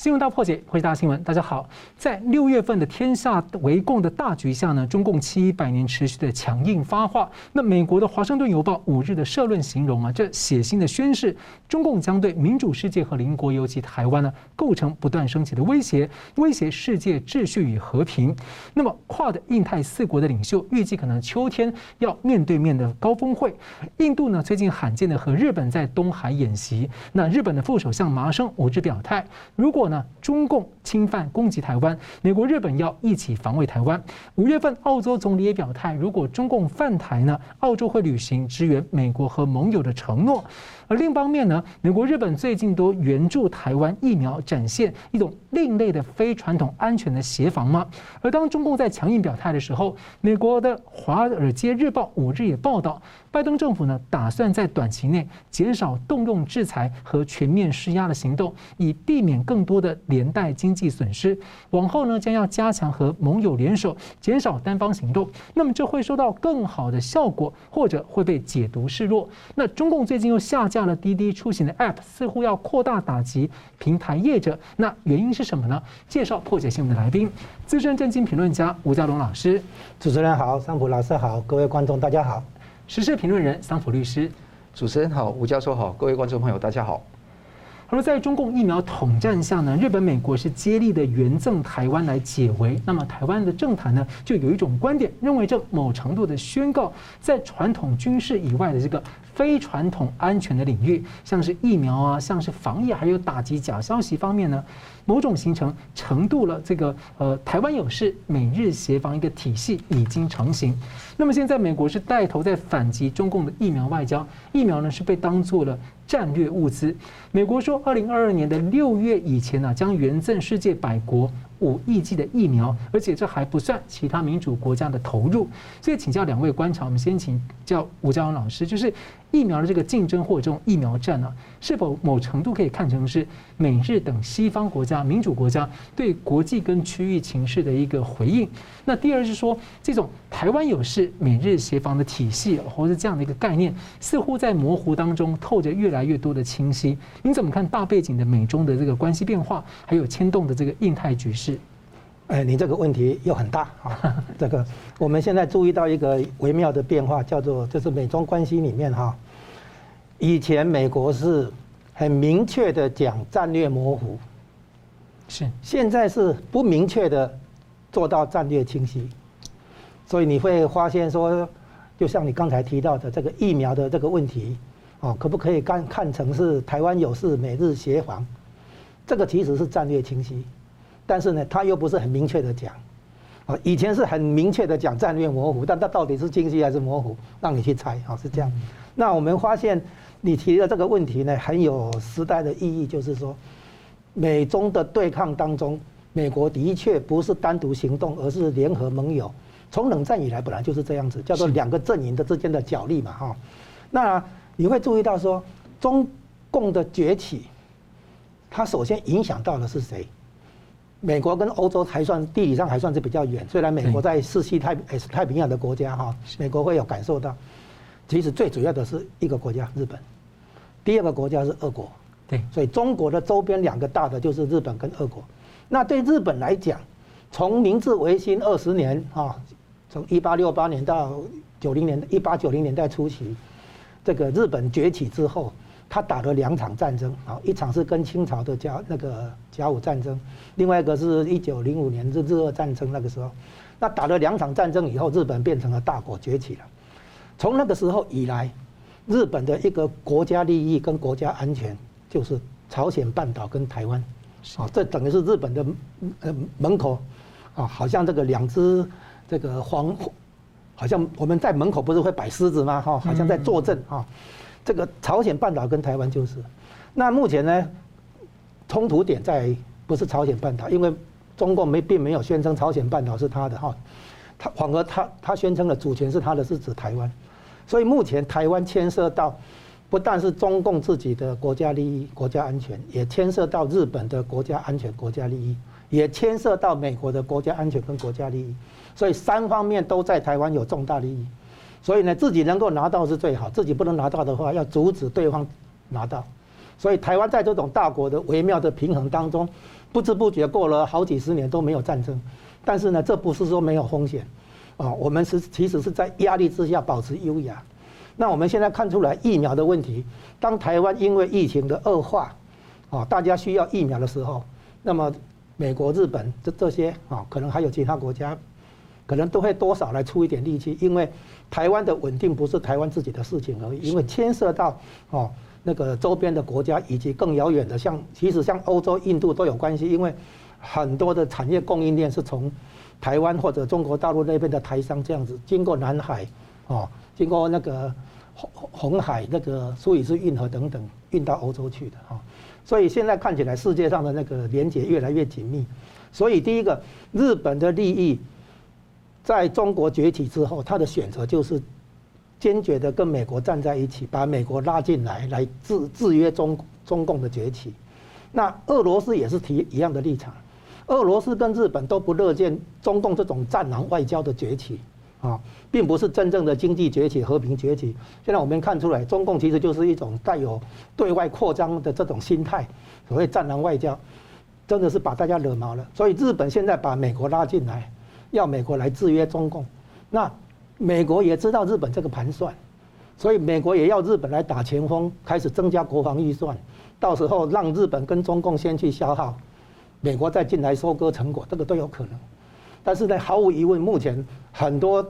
新闻大破解，回答新闻。大家好，在六月份的天下为共的大局下呢，中共七百年持续的强硬发话。那美国的华盛顿邮报五日的社论形容啊，这血腥的宣誓，中共将对民主世界和邻国，尤其台湾呢，构成不断升级的威胁，威胁世界秩序与和平。那么，跨的印太四国的领袖预计可能秋天要面对面的高峰会。印度呢，最近罕见的和日本在东海演习。那日本的副首相麻生五日表态，如果那中共侵犯攻击台湾，美国、日本要一起防卫台湾。五月份，澳洲总理也表态，如果中共犯台呢，澳洲会履行支援美国和盟友的承诺。而另一方面呢，美国、日本最近都援助台湾疫苗，展现一种另类的非传统安全的协防吗？而当中共在强硬表态的时候，美国的《华尔街日报》五日也报道，拜登政府呢打算在短期内减少动用制裁和全面施压的行动，以避免更多的连带经济损失。往后呢，将要加强和盟友联手，减少单方行动。那么这会收到更好的效果，或者会被解读示弱。那中共最近又下降了滴滴出行的 App，似乎要扩大打击平台业者。那原因是什么呢？介绍破解新闻的来宾，资深政经评论家吴家龙老师。主持人好，桑普老师好，各位观众大家好。时事评论人桑普律师。主持人好，吴教授好，各位观众朋友大家好。而在中共疫苗统战下呢，日本、美国是接力的援赠台湾来解围。那么台湾的政坛呢，就有一种观点，认为这某程度的宣告，在传统军事以外的这个非传统安全的领域，像是疫苗啊，像是防疫，还有打击假消息方面呢，某种形成程度了这个呃台湾有事，美日协防一个体系已经成型。那么现在美国是带头在反击中共的疫苗外交，疫苗呢是被当做了。战略物资，美国说，二零二二年的六月以前呢，将援赠世界百国五亿剂的疫苗，而且这还不算其他民主国家的投入。所以，请教两位观察，我们先请教吴佳文老师，就是。疫苗的这个竞争或者这种疫苗战呢、啊，是否某程度可以看成是美日等西方国家、民主国家对国际跟区域情势的一个回应？那第二是说，这种台湾有事、美日协防的体系，或者这样的一个概念，似乎在模糊当中透着越来越多的清晰。您怎么看大背景的美中的这个关系变化，还有牵动的这个印太局势？哎，你这个问题又很大啊！这个我们现在注意到一个微妙的变化，叫做就是美中关系里面哈，以前美国是很明确的讲战略模糊，是现在是不明确的做到战略清晰，所以你会发现说，就像你刚才提到的这个疫苗的这个问题，哦，可不可以看看成是台湾有事，美日协防？这个其实是战略清晰。但是呢，他又不是很明确的讲，啊，以前是很明确的讲战略模糊，但他到底是清晰还是模糊，让你去猜，啊，是这样。那我们发现你提的这个问题呢，很有时代的意义，就是说，美中的对抗当中，美国的确不是单独行动，而是联合盟友。从冷战以来，本来就是这样子，叫做两个阵营的之间的角力嘛，哈。那你会注意到说，中共的崛起，它首先影响到的是谁？美国跟欧洲还算地理上还算是比较远，虽然美国在世西太也是太平洋的国家哈，美国会有感受到。其实最主要的是一个国家日本，第二个国家是俄国，对，所以中国的周边两个大的就是日本跟俄国。那对日本来讲，从明治维新二十年啊，从一八六八年到九零年一八九零年代初期，这个日本崛起之后。他打了两场战争，啊，一场是跟清朝的甲那个甲午战争，另外一个是一九零五年日日俄战争那个时候，那打了两场战争以后，日本变成了大国崛起了。从那个时候以来，日本的一个国家利益跟国家安全就是朝鲜半岛跟台湾，啊，这等于是日本的呃门口，啊，好像这个两只这个黄，好像我们在门口不是会摆狮子吗？哈，好像在坐镇啊。这个朝鲜半岛跟台湾就是，那目前呢，冲突点在不是朝鲜半岛，因为中共没并没有宣称朝鲜半岛是他的哈，他反而他他宣称的主权是他的，是指台湾，所以目前台湾牵涉到不但是中共自己的国家利益、国家安全，也牵涉到日本的国家安全、国家利益，也牵涉到美国的国家安全跟国家利益，所以三方面都在台湾有重大利益。所以呢，自己能够拿到是最好，自己不能拿到的话，要阻止对方拿到。所以台湾在这种大国的微妙的平衡当中，不知不觉过了好几十年都没有战争。但是呢，这不是说没有风险，啊，我们是其实是在压力之下保持优雅。那我们现在看出来疫苗的问题，当台湾因为疫情的恶化，啊，大家需要疫苗的时候，那么美国、日本这这些啊，可能还有其他国家，可能都会多少来出一点力气，因为台湾的稳定不是台湾自己的事情而已，因为牵涉到哦那个周边的国家以及更遥远的，像其实像欧洲、印度都有关系，因为。很多的产业供应链是从台湾或者中国大陆那边的台商这样子经过南海，哦，经过那个红红海那个苏伊士运河等等运到欧洲去的哈，所以现在看起来世界上的那个连接越来越紧密。所以第一个，日本的利益在中国崛起之后，他的选择就是坚决的跟美国站在一起，把美国拉进来，来制制约中中共的崛起。那俄罗斯也是提一样的立场。俄罗斯跟日本都不乐见中共这种战狼外交的崛起，啊，并不是真正的经济崛起、和平崛起。现在我们看出来，中共其实就是一种带有对外扩张的这种心态，所谓战狼外交，真的是把大家惹毛了。所以日本现在把美国拉进来，要美国来制约中共。那美国也知道日本这个盘算，所以美国也要日本来打前锋，开始增加国防预算，到时候让日本跟中共先去消耗。美国再进来收割成果，这个都有可能。但是呢，毫无疑问，目前很多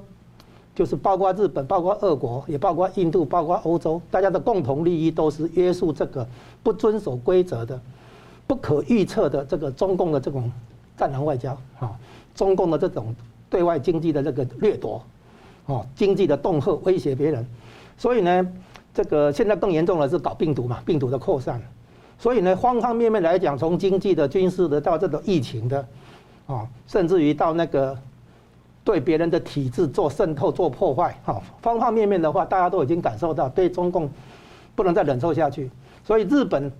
就是包括日本、包括俄国、也包括印度、包括欧洲，大家的共同利益都是约束这个不遵守规则的、不可预测的这个中共的这种战狼外交啊，中共的这种对外经济的这个掠夺，哦，经济的恫吓、威胁别人。所以呢，这个现在更严重的是搞病毒嘛，病毒的扩散。所以呢，方方面面来讲，从经济的、军事的到这种疫情的，啊，甚至于到那个对别人的体制做渗透、做破坏，哈，方方面面的话，大家都已经感受到对中共不能再忍受下去。所以日本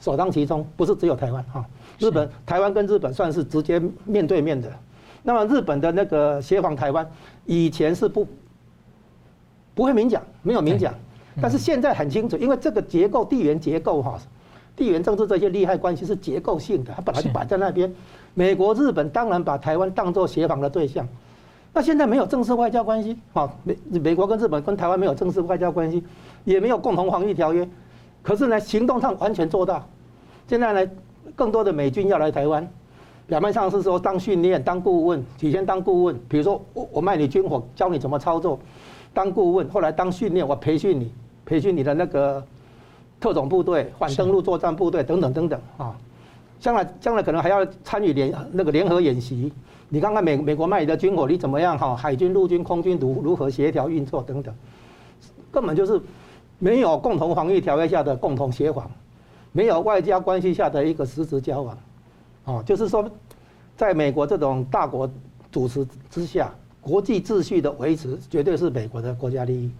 首当其冲，不是只有台湾哈，日本、台湾跟日本算是直接面对面的。那么日本的那个协防台湾，以前是不不会明讲，没有明讲，但是现在很清楚，因为这个结构、地缘结构哈。地缘政治这些利害关系是结构性的，它本来就摆在那边。美国、日本当然把台湾当作协防的对象，那现在没有正式外交关系，好，美美国跟日本跟台湾没有正式外交关系，也没有共同防御条约，可是呢，行动上完全做到。现在呢，更多的美军要来台湾，表面上是说当训练、当顾问，起先当顾问，比如说我我卖你军火，教你怎么操作，当顾问，后来当训练，我培训你，培训你的那个。特种部队、反登陆作战部队等等等等啊，将来将来可能还要参与联那个联合演习。你看看美美国卖你的军火，你怎么样哈？海军、陆军、空军如如何协调运作等等，根本就是没有共同防御条约下的共同协防，没有外交关系下的一个实质交往。哦，就是说，在美国这种大国主持之下，国际秩序的维持绝对是美国的国家利益。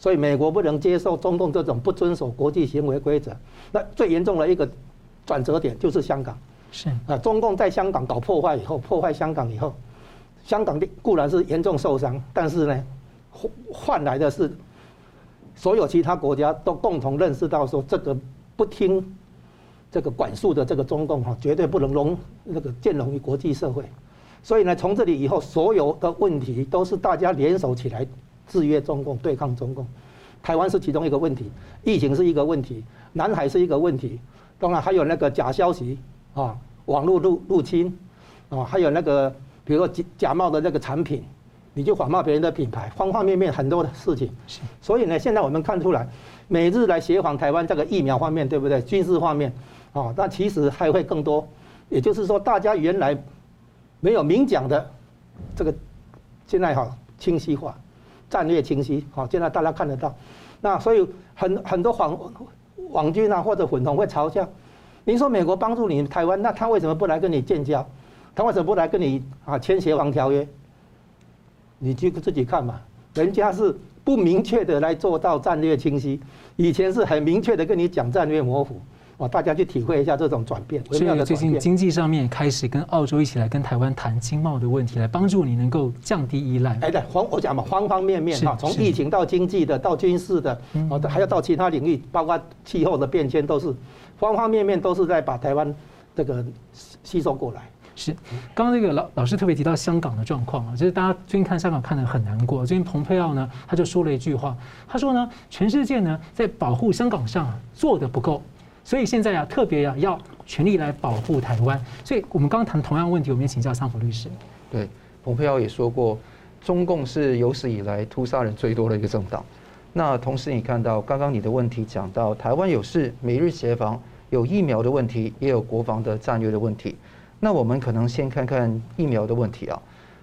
所以美国不能接受中共这种不遵守国际行为规则。那最严重的一个转折点就是香港。是啊，中共在香港搞破坏以后，破坏香港以后，香港的固然是严重受伤，但是呢，换来的是所有其他国家都共同认识到说，这个不听这个管束的这个中共哈，绝对不能容那个兼容于国际社会。所以呢，从这里以后，所有的问题都是大家联手起来。制约中共，对抗中共，台湾是其中一个问题，疫情是一个问题，南海是一个问题，当然还有那个假消息啊，网络入入侵啊，还有那个比如说假假冒的那个产品，你就仿冒别人的品牌，方方面面很多的事情。所以呢，现在我们看出来，美日来协防台湾这个疫苗方面，对不对？军事方面啊，那其实还会更多。也就是说，大家原来没有明讲的这个，现在好清晰化。战略清晰，好，现在大家看得到，那所以很很多网网军啊或者混同会嘲笑，您说美国帮助你台湾，那他为什么不来跟你建交？他为什么不来跟你啊签协防条约？你去自己看嘛，人家是不明确的来做到战略清晰，以前是很明确的跟你讲战略模糊，哦，大家去体会一下这种转变。所以最近经济上面开始跟澳洲一起来跟台湾谈经贸的问题，来帮助你能够降低依赖。哎，对，方我讲嘛，方方面面哈，从疫情到经济的，到军事的，哦，还要到其他领域，包括气候的变迁，都是方方面面都是在把台湾这个吸收过来。是，刚刚那个老老师特别提到香港的状况啊，就是大家最近看香港看得很难过。最近蓬佩奥呢，他就说了一句话，他说呢，全世界呢在保护香港上做的不够，所以现在啊特别啊要全力来保护台湾。所以我们刚刚谈同样问题，我们也请教桑普律师。对，蓬佩奥也说过，中共是有史以来屠杀人最多的一个政党。那同时你看到刚刚你的问题讲到台湾有事，美日协防，有疫苗的问题，也有国防的战略的问题。那我们可能先看看疫苗的问题啊。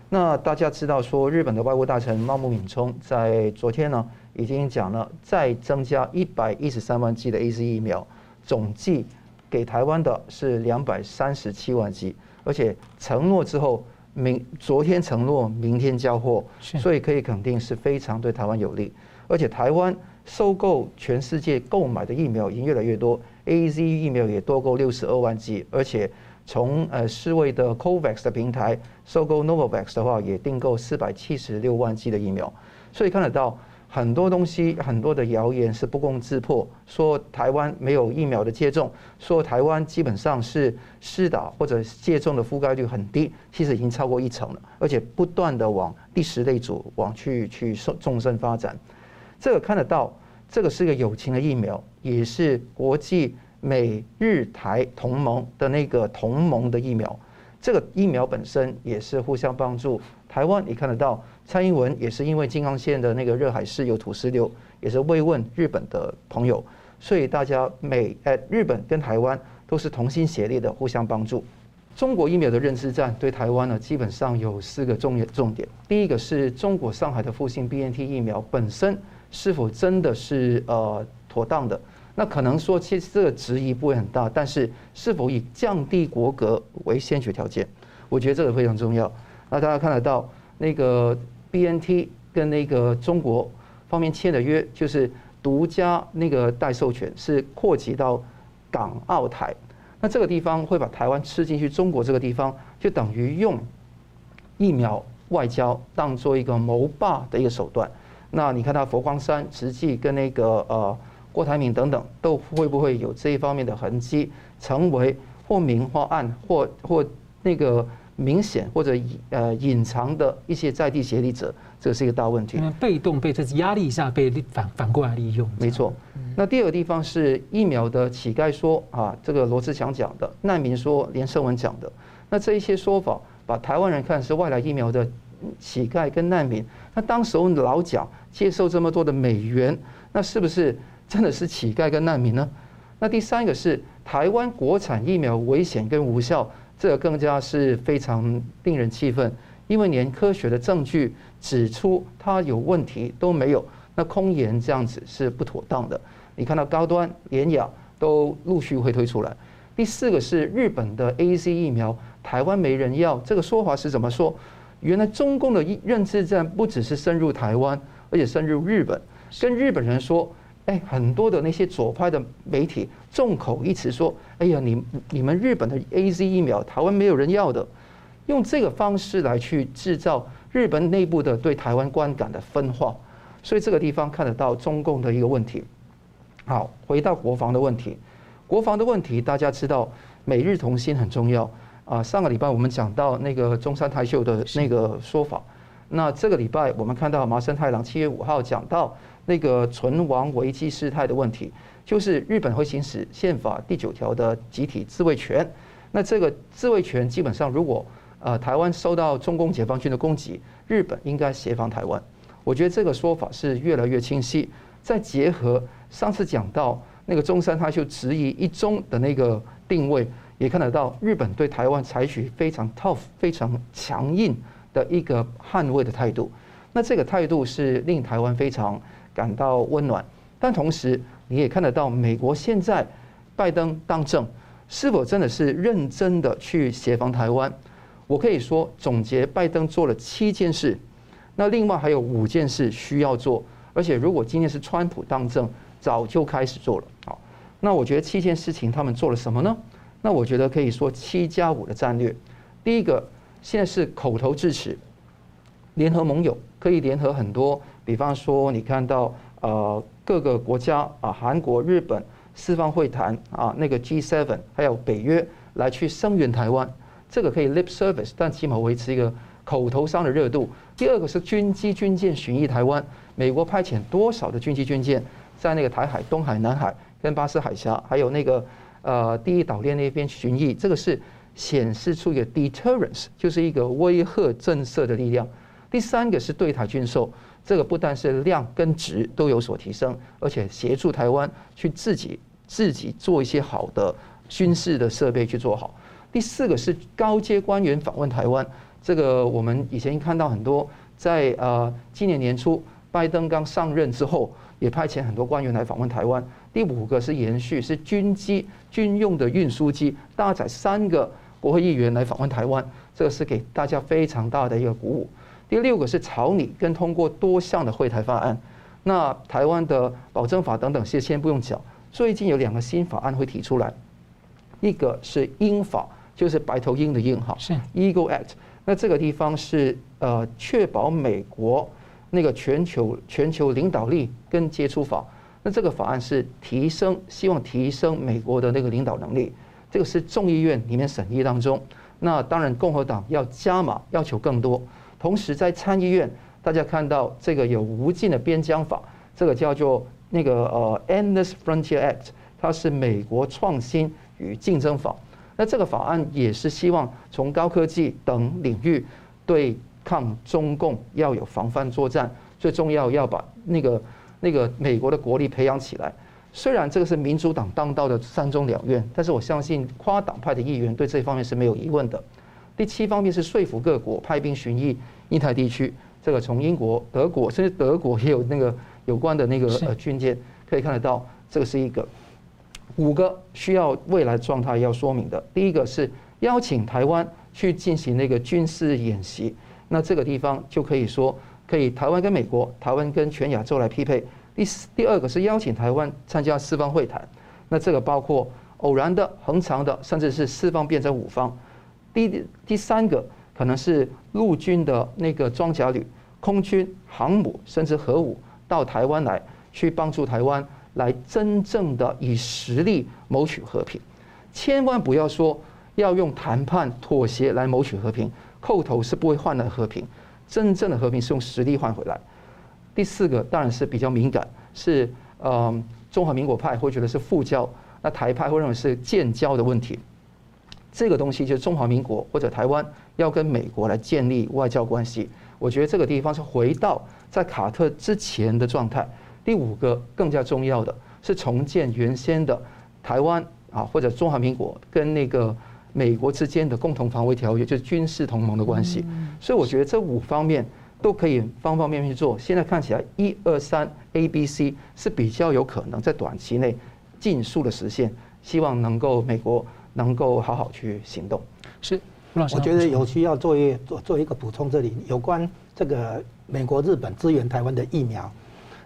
那大家知道说，日本的外务大臣茂木敏充在昨天呢，已经讲了再增加一百一十三万剂的 AZ 疫苗，总计给台湾的是两百三十七万剂，而且承诺之后明昨天承诺明天交货，所以可以肯定是非常对台湾有利。而且台湾收购全世界购买的疫苗已经越来越多，AZ 疫苗也多够六十二万剂，而且。从呃世卫的 COVAX 的平台收购 Novavax 的话，也订购四百七十六万剂的疫苗，所以看得到很多东西，很多的谣言是不攻自破，说台湾没有疫苗的接种，说台湾基本上是施打或者接种的覆盖率很低，其实已经超过一成了，而且不断的往第十类组往去去纵深发展，这个看得到，这个是个友情的疫苗，也是国际。美日台同盟的那个同盟的疫苗，这个疫苗本身也是互相帮助。台湾你看得到，蔡英文也是因为金刚县的那个热海市有土石流，也是慰问日本的朋友，所以大家美呃日本跟台湾都是同心协力的互相帮助。中国疫苗的认知战对台湾呢，基本上有四个重重点。第一个是中国上海的复星 BNT 疫苗本身是否真的是呃妥当的？那可能说，其实这个质疑不会很大，但是是否以降低国格为先决条件，我觉得这个非常重要。那大家看得到，那个 BNT 跟那个中国方面签的约，就是独家那个代授权，是扩及到港澳台。那这个地方会把台湾吃进去，中国这个地方就等于用疫苗外交当做一个谋霸的一个手段。那你看他佛光山实际跟那个呃。郭台铭等等都会不会有这一方面的痕迹，成为或明或暗或或那个明显或者呃隐藏的一些在地协力者，这是一个大问题。被动被这压力下被反反过来利用。没错。那第二个地方是疫苗的乞丐说啊，这个罗志祥讲的难民说，连胜文讲的，那这一些说法把台湾人看是外来疫苗的乞丐跟难民。那当时候老蒋接受这么多的美元，那是不是？真的是乞丐跟难民呢？那第三个是台湾国产疫苗危险跟无效，这更加是非常令人气愤，因为连科学的证据指出它有问题都没有，那空言这样子是不妥当的。你看到高端、联雅都陆续会推出来。第四个是日本的 AZ 疫苗，台湾没人要，这个说法是怎么说？原来中共的认知战不只是深入台湾，而且深入日本，跟日本人说。哎，很多的那些左派的媒体众口一词说：“哎呀，你你们日本的 AZ 疫苗，台湾没有人要的。”用这个方式来去制造日本内部的对台湾观感的分化，所以这个地方看得到中共的一个问题。好，回到国防的问题，国防的问题大家知道，美日同心很重要啊。上个礼拜我们讲到那个中山泰秀的那个说法，那这个礼拜我们看到麻生太郎七月五号讲到。那个存亡危机事态的问题，就是日本会行使宪法第九条的集体自卫权。那这个自卫权基本上，如果呃台湾受到中共解放军的攻击，日本应该协防台湾。我觉得这个说法是越来越清晰。再结合上次讲到那个中山他就质疑一中的那个定位，也看得到日本对台湾采取非常 tough、非常强硬的一个捍卫的态度。那这个态度是令台湾非常。感到温暖，但同时你也看得到，美国现在拜登当政，是否真的是认真的去协防台湾？我可以说总结，拜登做了七件事，那另外还有五件事需要做，而且如果今天是川普当政，早就开始做了。好，那我觉得七件事情他们做了什么呢？那我觉得可以说七加五的战略。第一个，现在是口头支持，联合盟友可以联合很多，比方说你看到呃各个国家啊，韩国、日本四方会谈啊，那个 G7 还有北约来去声援台湾，这个可以 lip service，但起码维持一个口头上的热度。第二个是军机军舰巡弋台湾，美国派遣多少的军机军舰在那个台海、东海、南海跟巴士海峡，还有那个。呃，第一岛链那边巡弋，这个是显示出一个 deterrence，就是一个威吓震慑的力量。第三个是对台军售，这个不但是量跟质都有所提升，而且协助台湾去自己自己做一些好的军事的设备去做好。第四个是高阶官员访问台湾，这个我们以前看到很多，在呃今年年初拜登刚上任之后，也派遣很多官员来访问台湾。第五个是延续，是军机军用的运输机搭载三个国会议员来访问台湾，这个是给大家非常大的一个鼓舞。第六个是草拟跟通过多项的会台法案，那台湾的保证法等等，先先不用讲。最近有两个新法案会提出来，一个是鹰法，就是白头鹰的鹰哈，是 Eagle Act。那这个地方是呃确保美国那个全球全球领导力跟接触法。那这个法案是提升，希望提升美国的那个领导能力，这个是众议院里面审议当中。那当然共和党要加码，要求更多。同时在参议院，大家看到这个有无尽的边疆法，这个叫做那个呃 Endless Frontier Act，它是美国创新与竞争法。那这个法案也是希望从高科技等领域对抗中共要有防范作战，最重要要把那个。那个美国的国力培养起来，虽然这个是民主党当道的三中两院，但是我相信跨党派的议员对这方面是没有疑问的。第七方面是说服各国派兵巡弋印太地区，这个从英国、德国甚至德国也有那个有关的那个呃军舰，可以看得到，这个是一个五个需要未来状态要说明的。第一个是邀请台湾去进行那个军事演习，那这个地方就可以说。可以，台湾跟美国，台湾跟全亚洲来匹配。第四，第二个是邀请台湾参加四方会谈，那这个包括偶然的、恒常的，甚至是四方变成五方。第第三个可能是陆军的那个装甲旅、空军、航母，甚至核武到台湾来，去帮助台湾来真正的以实力谋取和平。千万不要说要用谈判妥协来谋取和平，叩头是不会换来和平。真正的和平是用实力换回来。第四个当然是比较敏感，是呃中华民国派会觉得是复交，那台派会认为是建交的问题。这个东西就是中华民国或者台湾要跟美国来建立外交关系。我觉得这个地方是回到在卡特之前的状态。第五个更加重要的是重建原先的台湾啊或者中华民国跟那个。美国之间的共同防卫条约就是军事同盟的关系，所以我觉得这五方面都可以方方面面去做。现在看起来，一二三 A、B、C 是比较有可能在短期内尽速的实现。希望能够美国能够好好去行动。是，我觉得有需要做一做做一个补充，这里有关这个美国、日本支援台湾的疫苗，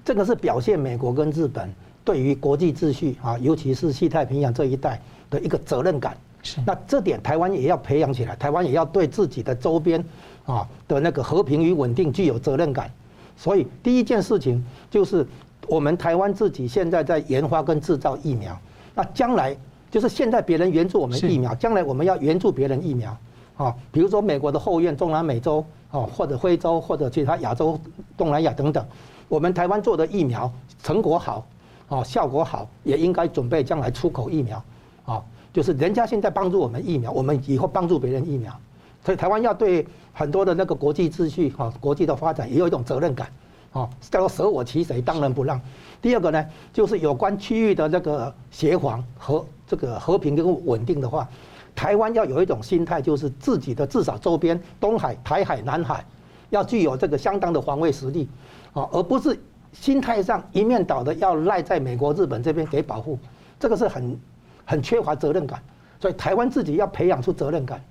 这个是表现美国跟日本对于国际秩序啊，尤其是西太平洋这一带的一个责任感。是那这点台湾也要培养起来，台湾也要对自己的周边啊的那个和平与稳定具有责任感。所以第一件事情就是我们台湾自己现在在研发跟制造疫苗。那将来就是现在别人援助我们疫苗，将来我们要援助别人疫苗啊，比如说美国的后院、中南美洲啊，或者非洲或者其他亚洲、东南亚等等，我们台湾做的疫苗成果好啊，效果好，也应该准备将来出口疫苗啊。就是人家现在帮助我们疫苗，我们以后帮助别人疫苗，所以台湾要对很多的那个国际秩序哈，国际的发展也有一种责任感，啊，叫做舍我其谁，当仁不让。第二个呢，就是有关区域的那个协防和这个和平跟稳定的话，台湾要有一种心态，就是自己的至少周边东海、台海、南海要具有这个相当的防卫实力，啊，而不是心态上一面倒的要赖在美国、日本这边给保护，这个是很。很缺乏责任感，所以台湾自己要培养出责任感，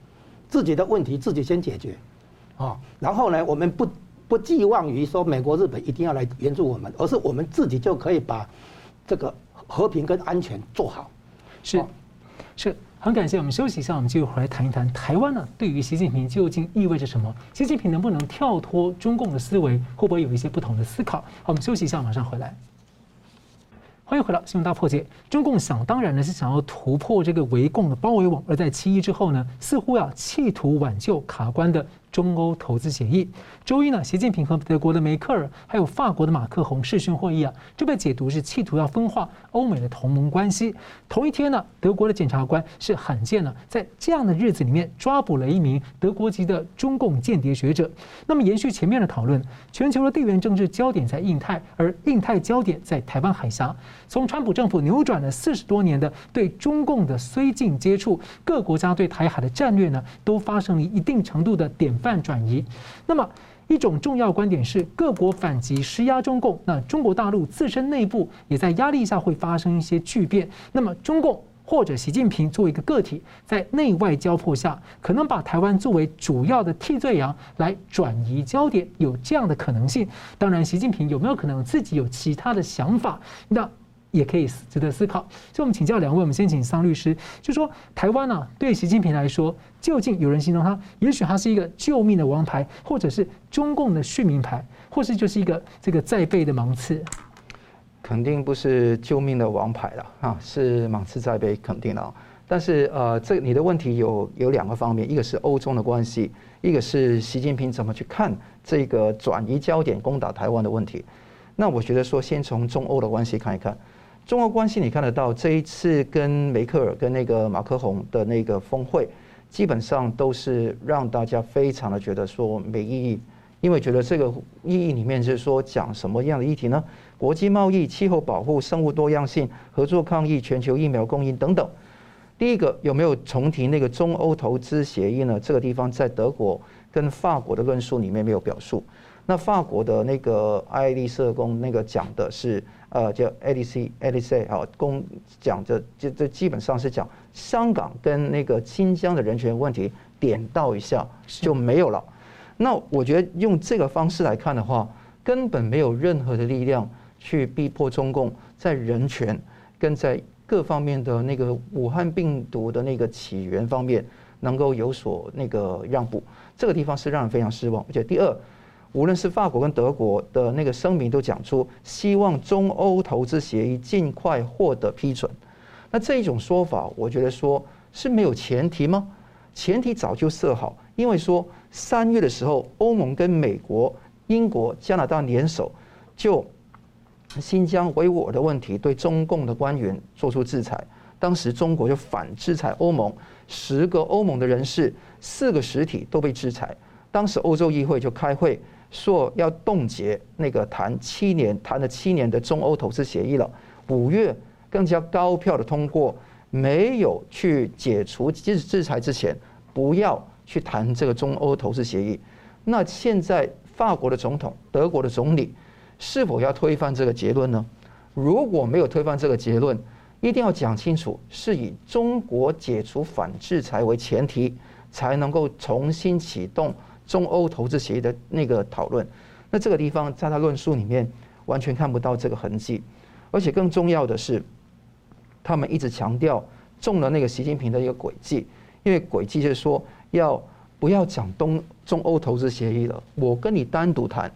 自己的问题自己先解决，啊，然后呢，我们不不寄望于说美国、日本一定要来援助我们，而是我们自己就可以把这个和平跟安全做好。是，是很感谢。我们休息一下，我们继续回来谈一谈台湾呢，对于习近平究竟意味着什么？习近平能不能跳脱中共的思维？会不会有一些不同的思考？好，我们休息一下，马上回来。欢迎回到新闻大破解。中共想当然的是想要突破这个围共的包围网，而在七一之后呢，似乎要企图挽救卡关的。中欧投资协议，周一呢，习近平和德国的梅克尔还有法国的马克宏视讯会议啊，就被解读是企图要分化欧美的同盟关系。同一天呢，德国的检察官是罕见呢，在这样的日子里面抓捕了一名德国籍的中共间谍学者。那么延续前面的讨论，全球的地缘政治焦点在印太，而印太焦点在台湾海峡。从川普政府扭转了四十多年的对中共的绥靖接触，各国家对台海的战略呢，都发生了一定程度的点。泛转移，那么一种重要观点是，各国反击施压中共，那中国大陆自身内部也在压力下会发生一些巨变。那么中共或者习近平作为一个个体，在内外交迫下，可能把台湾作为主要的替罪羊来转移焦点，有这样的可能性。当然，习近平有没有可能自己有其他的想法？那？也可以值得思考，所以我们请教两位，我们先请桑律师，就说台湾呢、啊，对习近平来说，究竟有人形容他，也许他是一个救命的王牌，或者是中共的续命牌，或是就是一个这个在背的芒刺？肯定不是救命的王牌了啊，是芒刺在背，肯定了。但是呃，这你的问题有有两个方面，一个是欧中的关系，一个是习近平怎么去看这个转移焦点、攻打台湾的问题。那我觉得说，先从中欧的关系看一看。中欧关系，你看得到这一次跟梅克尔跟那个马克宏的那个峰会，基本上都是让大家非常的觉得说没意义，因为觉得这个意义里面是说讲什么样的议题呢？国际贸易、气候保护、生物多样性、合作抗疫、全球疫苗供应等等。第一个有没有重提那个中欧投资协议呢？这个地方在德国跟法国的论述里面没有表述。那法国的那个爱丽舍宫那个讲的是。呃，叫 ADC，ADC 啊，公讲的就这基本上是讲香港跟那个新疆的人权问题点到一下就没有了。那我觉得用这个方式来看的话，根本没有任何的力量去逼迫中共在人权跟在各方面的那个武汉病毒的那个起源方面能够有所那个让步。这个地方是让人非常失望。而且第二。无论是法国跟德国的那个声明都讲出，希望中欧投资协议尽快获得批准。那这一种说法，我觉得说是没有前提吗？前提早就设好，因为说三月的时候，欧盟跟美国、英国、加拿大联手，就新疆维吾尔的问题对中共的官员做出制裁。当时中国就反制裁欧盟，十个欧盟的人士，四个实体都被制裁。当时欧洲议会就开会。说要冻结那个谈七年谈了七年的中欧投资协议了，五月更加高票的通过，没有去解除制制裁之前，不要去谈这个中欧投资协议。那现在法国的总统、德国的总理是否要推翻这个结论呢？如果没有推翻这个结论，一定要讲清楚，是以中国解除反制裁为前提，才能够重新启动。中欧投资协议的那个讨论，那这个地方在他论述里面完全看不到这个痕迹，而且更重要的是，他们一直强调中了那个习近平的一个诡计，因为诡计就是说要不要讲东中欧投资协议了，我跟你单独谈。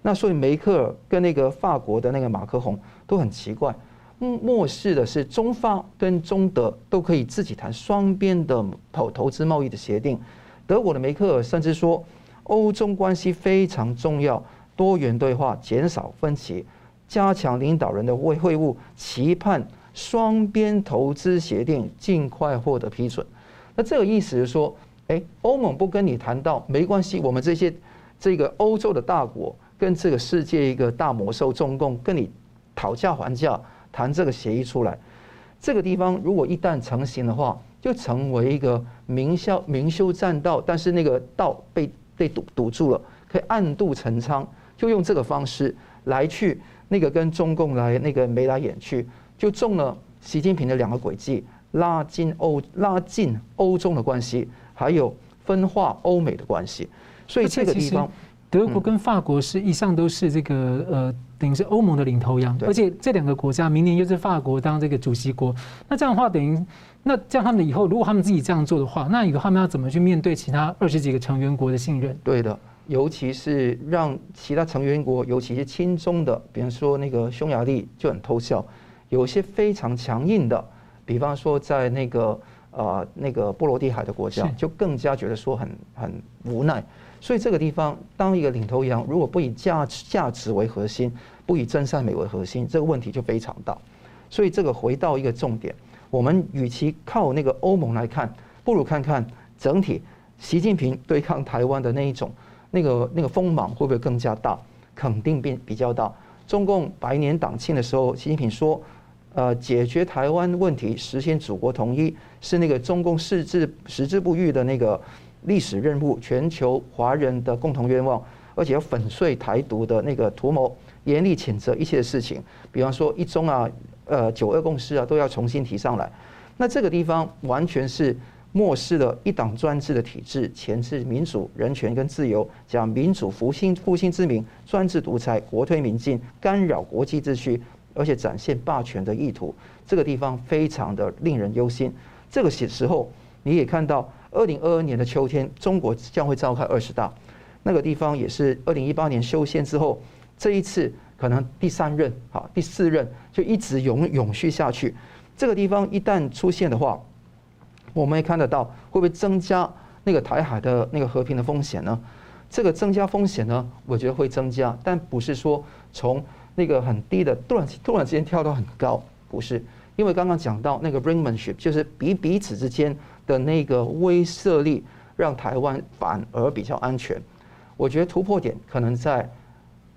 那所以梅克尔跟那个法国的那个马克宏都很奇怪，漠视的是中法跟中德都可以自己谈双边的投投资贸易的协定，德国的梅克尔甚至说。欧中关系非常重要，多元对话，减少分歧，加强领导人的会会晤，期盼双边投资协定尽快获得批准。那这个意思是说，哎，欧盟不跟你谈到没关系，我们这些这个欧洲的大国跟这个世界一个大魔兽中共跟你讨价还价谈这个协议出来，这个地方如果一旦成型的话，就成为一个明修明修栈道，但是那个道被。被堵堵住了，可以暗度陈仓，就用这个方式来去那个跟中共来那个眉来眼去，就中了习近平的两个诡计，拉近欧拉近欧中的关系，还有分化欧美的关系。所以这个地方，德国跟法国是一向都是这个呃，等于是欧盟的领头羊，而且这两个国家明年又是法国当这个主席国，那这样的话等于，那这样他们以后如果他们自己这样做的话，那以后他们要怎么去面对其他二十几个成员国的信任？对的，尤其是让其他成员国，尤其是亲中的，比方说那个匈牙利就很偷笑，有些非常强硬的，比方说在那个呃那个波罗的海的国家，就更加觉得说很很无奈。所以这个地方，当一个领头羊如果不以价值价值为核心，不以真善美为核心，这个问题就非常大。所以这个回到一个重点，我们与其靠那个欧盟来看，不如看看整体习近平对抗台湾的那一种那个那个锋芒会不会更加大？肯定比比较大。中共百年党庆的时候，习近平说：“呃，解决台湾问题，实现祖国统一，是那个中共矢志矢志不渝的那个。”历史任务，全球华人的共同愿望，而且要粉碎台独的那个图谋，严厉谴责一切的事情，比方说一中啊，呃九二共识啊，都要重新提上来。那这个地方完全是漠视了一党专制的体制，钳制民主、人权跟自由，讲民主复兴复兴之名，专制独裁，国推民进，干扰国际秩序，而且展现霸权的意图。这个地方非常的令人忧心。这个时候你也看到。二零二二年的秋天，中国将会召开二十大，那个地方也是二零一八年修宪之后，这一次可能第三任、好第四任就一直永永续下去。这个地方一旦出现的话，我们也看得到会不会增加那个台海的那个和平的风险呢？这个增加风险呢，我觉得会增加，但不是说从那个很低的突然突然之间跳到很高，不是，因为刚刚讲到那个 brinkmanship，就是彼彼此之间。的那个威慑力，让台湾反而比较安全。我觉得突破点可能在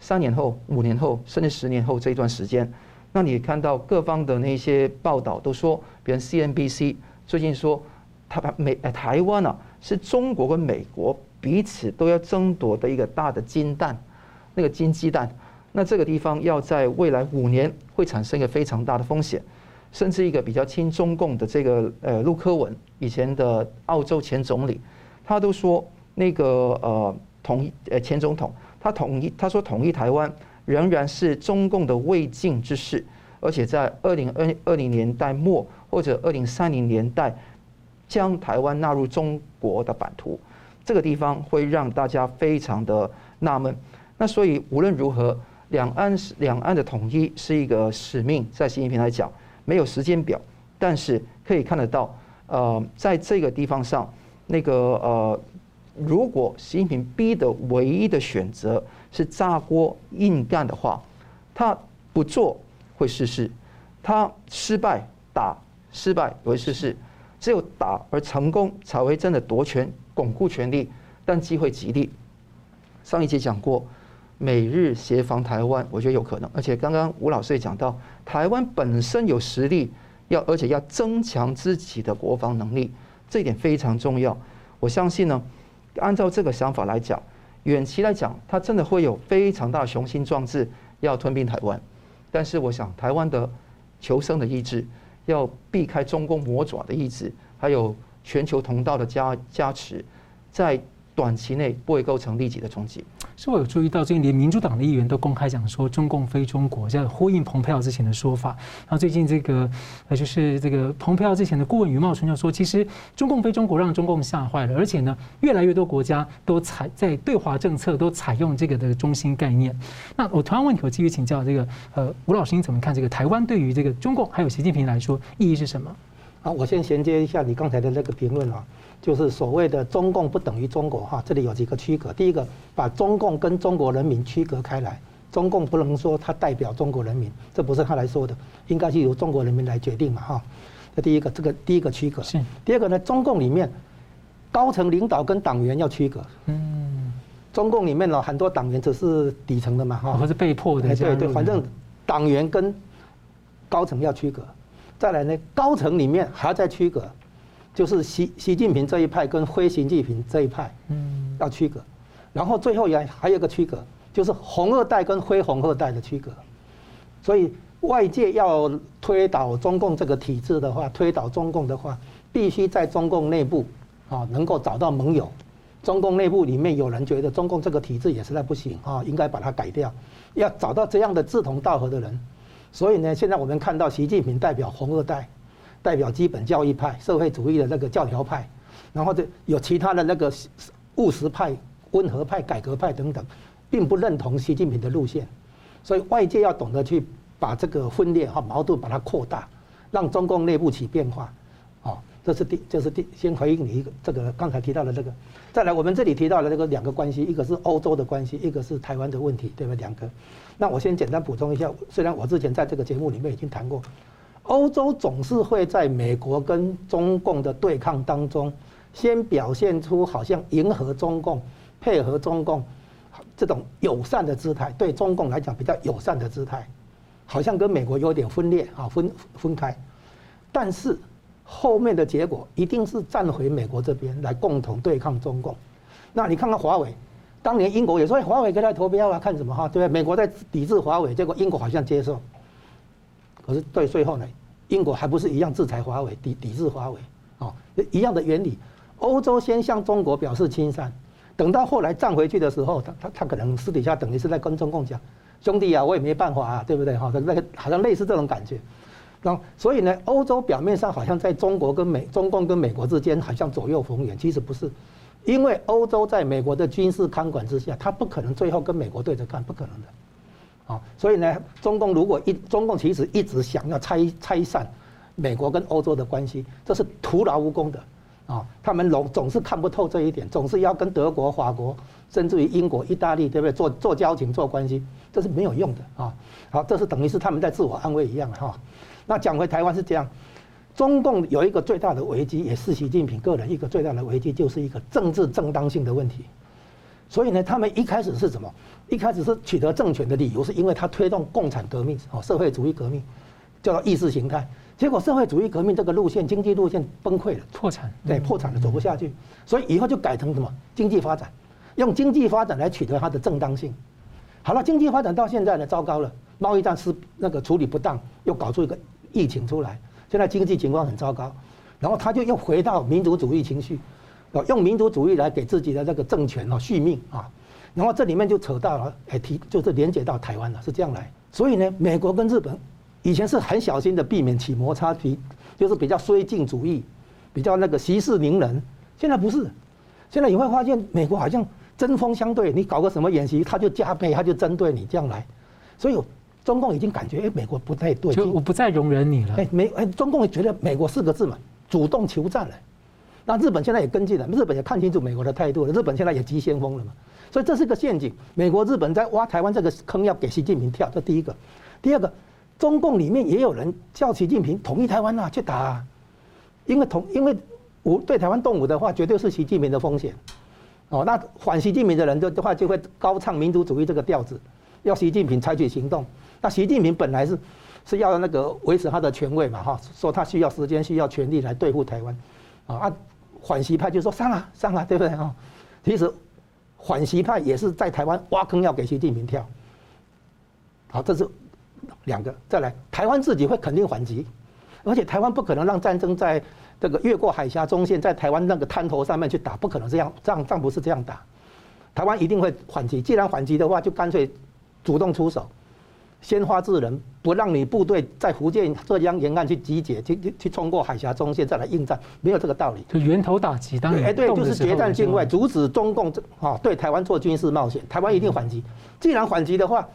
三年后、五年后，甚至十年后这一段时间。那你看到各方的那些报道都说，比如 CNBC 最近说，台美台湾啊，是中国跟美国彼此都要争夺的一个大的金蛋，那个金鸡蛋。那这个地方要在未来五年会产生一个非常大的风险。甚至一个比较亲中共的这个呃陆科文以前的澳洲前总理，他都说那个呃统一呃前总统他统一他说统一台湾仍然是中共的未竟之事，而且在二零二二零年代末或者二零三零年代将台湾纳入中国的版图，这个地方会让大家非常的纳闷。那所以无论如何，两岸两岸的统一是一个使命，在习近平来讲。没有时间表，但是可以看得到，呃，在这个地方上，那个呃，如果习近平逼的唯一的选择是炸锅硬干的话，他不做会失势，他失败打失败会失势，只有打而成功才会真的夺权巩固权力，但机会极低。上一集讲过。美日协防台湾，我觉得有可能。而且刚刚吴老师也讲到，台湾本身有实力，要而且要增强自己的国防能力，这一点非常重要。我相信呢，按照这个想法来讲，远期来讲，他真的会有非常大雄心壮志要吞并台湾。但是我想，台湾的求生的意志，要避开中共魔爪的意志，还有全球同道的加加持，在短期内不会构成立即的冲击。是我有注意到，最近连民主党的议员都公开讲说，中共非中国，这样呼应蓬佩奥之前的说法。然后最近这个呃，就是这个蓬佩奥之前的顾问余茂春就说，其实中共非中国让中共吓坏了，而且呢，越来越多国家都采在对华政策都采用这个的中心概念。那我同样问题，我继续请教这个呃吴老师，你怎么看这个台湾对于这个中共还有习近平来说意义是什么？好，我先衔接一下你刚才的那个评论啊。就是所谓的中共不等于中国哈，这里有几个区隔。第一个，把中共跟中国人民区隔开来，中共不能说它代表中国人民，这不是他来说的，应该是由中国人民来决定嘛哈。这第一个，这个第一个区隔。是。第二个呢，中共里面高层领导跟党员要区隔。嗯。中共里面呢，很多党员只是底层的嘛哈。或是被迫的。对对，反正党员跟高层要区隔。再来呢，高层里面还要再区隔。就是习习近平这一派跟非习近平这一派，嗯，要区隔，然后最后也还有一个区隔，就是红二代跟非红二代的区隔。所以外界要推倒中共这个体制的话，推倒中共的话，必须在中共内部啊能够找到盟友，中共内部里面有人觉得中共这个体制也实在不行啊，应该把它改掉，要找到这样的志同道合的人。所以呢，现在我们看到习近平代表红二代，代表基本教义派、社会主义的那个教条派，然后这有其他的那个务实派、温和派、改革派等等，并不认同习近平的路线，所以外界要懂得去把这个分裂和矛盾把它扩大，让中共内部起变化。哦，这是第，这是第，先回应你一个这个刚才提到的这个，再来我们这里提到的这个两个关系，一个是欧洲的关系，一个是台湾的问题，对吧？两个，那我先简单补充一下，虽然我之前在这个节目里面已经谈过。欧洲总是会在美国跟中共的对抗当中，先表现出好像迎合中共、配合中共这种友善的姿态，对中共来讲比较友善的姿态，好像跟美国有点分裂啊，分分开。但是后面的结果一定是站回美国这边来共同对抗中共。那你看看华为，当年英国也说华为给他投标啊，看什么哈？对不对？美国在抵制华为，结果英国好像接受。可是对最后呢，英国还不是一样制裁华为，抵抵制华为，哦，一样的原理。欧洲先向中国表示亲善，等到后来站回去的时候，他他他可能私底下等于是在跟中共讲，兄弟啊，我也没办法啊，对不对？哈，那个好像类似这种感觉。那所以呢，欧洲表面上好像在中国跟美中共跟美国之间好像左右逢源，其实不是，因为欧洲在美国的军事看管之下，他不可能最后跟美国对着干，不可能的。啊，所以呢，中共如果一中共其实一直想要拆拆散美国跟欧洲的关系，这是徒劳无功的啊！他们总总是看不透这一点，总是要跟德国、法国，甚至于英国、意大利，对不对？做做交情、做关系，这是没有用的啊！好，这是等于是他们在自我安慰一样哈。那讲回台湾是这样，中共有一个最大的危机，也是习近平个人一个最大的危机，就是一个政治正当性的问题。所以呢，他们一开始是什么？一开始是取得政权的理由，是因为他推动共产革命，哦，社会主义革命，叫做意识形态。结果社会主义革命这个路线，经济路线崩溃了，破产，对，破产了，走不下去。所以以后就改成什么？经济发展，用经济发展来取得它的正当性。好了，经济发展到现在呢，糟糕了，贸易战是那个处理不当，又搞出一个疫情出来，现在经济情况很糟糕。然后他就又回到民族主义情绪，哦，用民族主义来给自己的这个政权哦续命啊。然后这里面就扯到了，哎，提就是连接到台湾了，是这样来。所以呢，美国跟日本以前是很小心的避免起摩擦，比就是比较绥靖主义，比较那个息事宁人。现在不是，现在你会发现美国好像针锋相对，你搞个什么演习，他就加倍，他就针对你这样来。所以中共已经感觉，哎，美国不太对，就我不再容忍你了。哎，美哎，中共也觉得美国四个字嘛，主动求战了。那日本现在也跟进了，日本也看清楚美国的态度了，日本现在也急先锋了嘛。所以这是个陷阱，美国、日本在挖台湾这个坑，要给习近平跳。这第一个，第二个，中共里面也有人叫习近平统一台湾啊，去打，因为统因为武对台湾动武的话，绝对是习近平的风险。哦，那反习近平的人的的话，就会高唱民族主义这个调子，要习近平采取行动。那习近平本来是是要那个维持他的权位嘛，哈，说他需要时间、需要权力来对付台湾，啊，反习派就说上啊上啊，对不对啊？其实。反习派也是在台湾挖坑，要给习近平跳。好，这是两个。再来，台湾自己会肯定反击，而且台湾不可能让战争在这个越过海峡中线，在台湾那个滩头上面去打，不可能这样，这样，这样不是这样打。台湾一定会反击，既然反击的话，就干脆主动出手。先发制人，不让你部队在福建、浙江沿岸去集结，去去去冲过海峡中线再来应战，没有这个道理。就源头打击，当然。哎，对，就是决战境外，阻止中共啊对台湾做军事冒险。台湾一定反击。既然反击的话，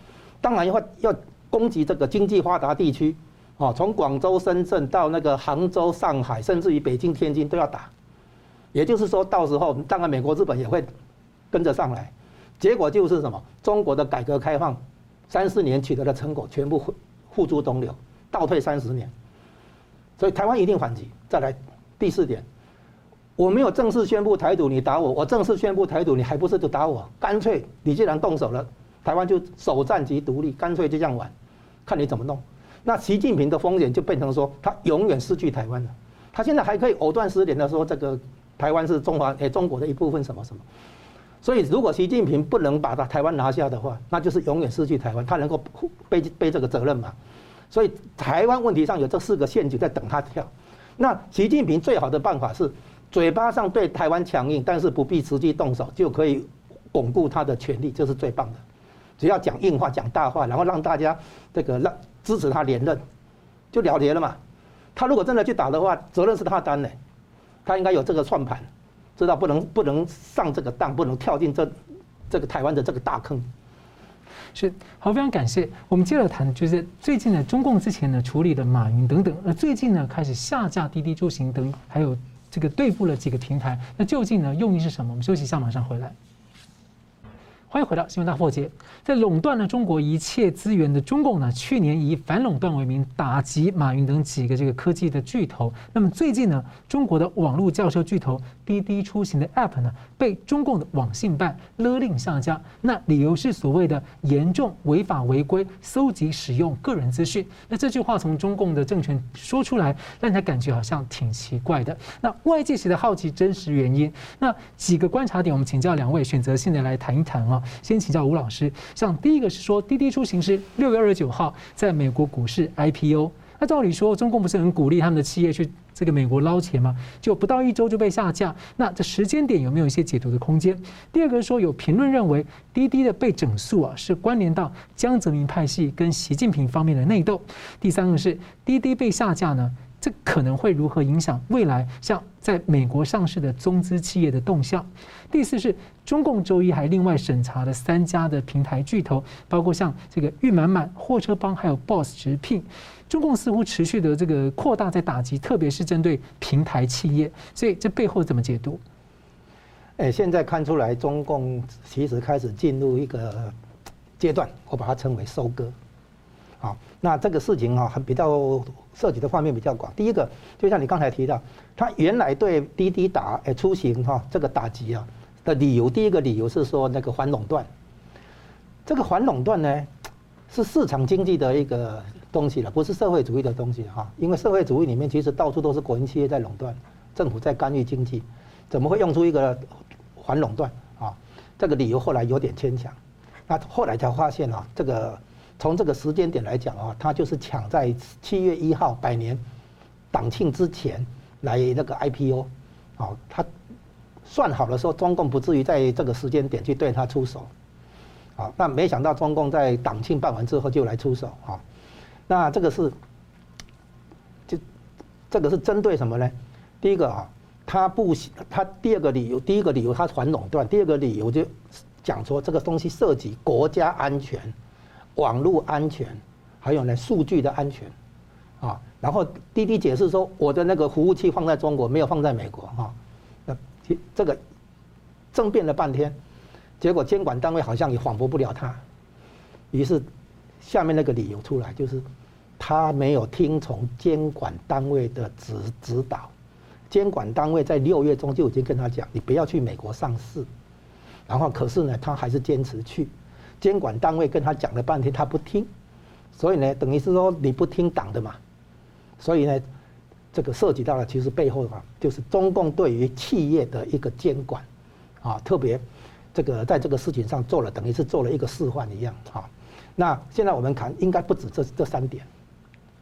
当然要要攻击这个经济发达地区，啊，从广州、深圳到那个杭州、上海，甚至于北京、天津都要打。也就是说，到时候当然美国、日本也会跟着上来。结果就是什么？中国的改革开放。三四年取得的成果全部付付诸东流，倒退三十年，所以台湾一定反击。再来第四点，我没有正式宣布台独，你打我；我正式宣布台独，你还不是就打我？干脆你既然动手了，台湾就首战即独立，干脆就这样玩，看你怎么弄。那习近平的风险就变成说，他永远失去台湾了。他现在还可以藕断丝连的说，这个台湾是中华诶中国的一部分，什么什么。所以，如果习近平不能把他台湾拿下的话，那就是永远失去台湾。他能够背背这个责任吗？所以，台湾问题上有这四个陷阱在等他跳。那习近平最好的办法是嘴巴上对台湾强硬，但是不必实际动手就可以巩固他的权力，这是最棒的。只要讲硬话、讲大话，然后让大家这个让支持他连任，就了结了嘛。他如果真的去打的话，责任是他担的，他应该有这个算盘，知道不能不能上这个当，不能跳进这这个台湾的这个大坑。是好，非常感谢。我们接着谈，就是最近呢，中共之前呢处理的马云等等，呃最近呢开始下架滴滴出行等，还有这个对付了几个平台，那究竟呢用意是什么？我们休息一下，马上回来。欢迎回到新闻大破解。在垄断了中国一切资源的中共呢，去年以反垄断为名打击马云等几个这个科技的巨头。那么最近呢，中国的网络叫车巨头滴滴出行的 App 呢，被中共的网信办勒令下架。那理由是所谓的严重违法违规搜集使用个人资讯。那这句话从中共的政权说出来，让人感觉好像挺奇怪的。那外界其实好奇真实原因。那几个观察点，我们请教两位选择性的来谈一谈啊。先请教吴老师，像第一个是说滴滴出行是六月二十九号在美国股市 IPO，那照理说中共不是很鼓励他们的企业去这个美国捞钱吗？就不到一周就被下架，那这时间点有没有一些解读的空间？第二个是说有评论认为滴滴的被整肃啊是关联到江泽民派系跟习近平方面的内斗。第三个是滴滴被下架呢？这可能会如何影响未来像在美国上市的中资企业的动向？第四是中共周一还另外审查了三家的平台巨头，包括像这个諭满满、货车帮还有 Boss 直聘。中共似乎持续的这个扩大在打击，特别是针对平台企业。所以这背后怎么解读？哎，现在看出来中共其实开始进入一个阶段，我把它称为收割。好，那这个事情啊，很比较涉及的方面比较广。第一个，就像你刚才提到，他原来对滴滴打诶出行哈这个打击啊的理由，第一个理由是说那个反垄断。这个反垄断呢，是市场经济的一个东西了，不是社会主义的东西哈。因为社会主义里面其实到处都是国营企业在垄断，政府在干预经济，怎么会用出一个反垄断啊？这个理由后来有点牵强。那后来才发现啊，这个。从这个时间点来讲啊，他就是抢在七月一号百年党庆之前来那个 IPO，啊，他算好了说中共不至于在这个时间点去对他出手，啊，那没想到中共在党庆办完之后就来出手啊，那这个是就这个是针对什么呢？第一个啊，他不他第二个理由，第一个理由他反垄断，第二个理由就讲说这个东西涉及国家安全。网络安全，还有呢，数据的安全，啊，然后滴滴解释说，我的那个服务器放在中国，没有放在美国，哈，那这个争辩了半天，结果监管单位好像也反驳不了他，于是下面那个理由出来，就是他没有听从监管单位的指指导，监管单位在六月中就已经跟他讲，你不要去美国上市，然后可是呢，他还是坚持去。监管单位跟他讲了半天，他不听，所以呢，等于是说你不听党的嘛，所以呢，这个涉及到了其实背后的话，就是中共对于企业的一个监管，啊，特别这个在这个事情上做了，等于是做了一个示范一样啊。那现在我们看，应该不止这这三点，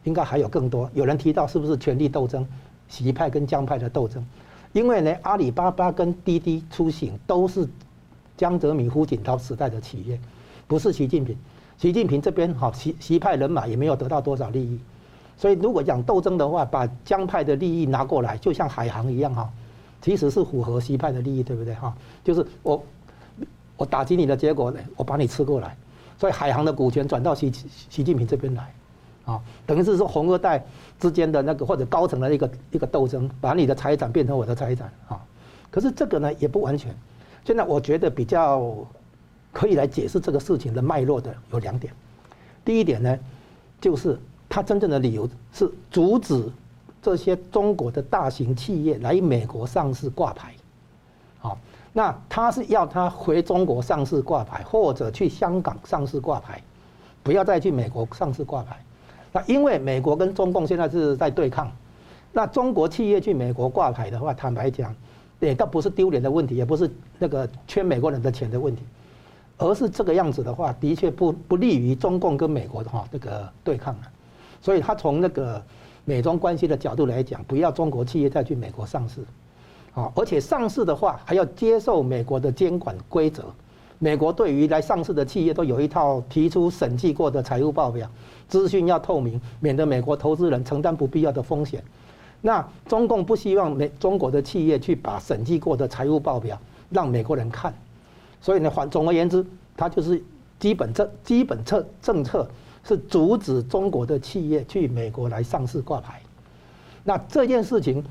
应该还有更多。有人提到是不是权力斗争，习派跟江派的斗争？因为呢，阿里巴巴跟滴滴出行都是江泽民、胡锦涛时代的企业。不是习近平，习近平这边好，习习派人马也没有得到多少利益，所以如果讲斗争的话，把江派的利益拿过来，就像海航一样哈，其实是符合习派的利益，对不对哈？就是我我打击你的结果呢，我把你吃过来，所以海航的股权转到习习近平这边来，啊，等于是说红二代之间的那个或者高层的一个一个斗争，把你的财产变成我的财产啊，可是这个呢也不完全，现在我觉得比较。可以来解释这个事情的脉络的有两点，第一点呢，就是他真正的理由是阻止这些中国的大型企业来美国上市挂牌，好，那他是要他回中国上市挂牌，或者去香港上市挂牌，不要再去美国上市挂牌。那因为美国跟中共现在是在对抗，那中国企业去美国挂牌的话，坦白讲，也倒不是丢脸的问题，也不是那个缺美国人的钱的问题。而是这个样子的话，的确不不利于中共跟美国的哈这个对抗了，所以他从那个美中关系的角度来讲，不要中国企业再去美国上市，啊，而且上市的话还要接受美国的监管规则。美国对于来上市的企业都有一套提出审计过的财务报表，资讯要透明，免得美国投资人承担不必要的风险。那中共不希望美中国的企业去把审计过的财务报表让美国人看，所以呢，反总而言之，它就是基本政基本策政策是阻止中国的企业去美国来上市挂牌。那这件事情。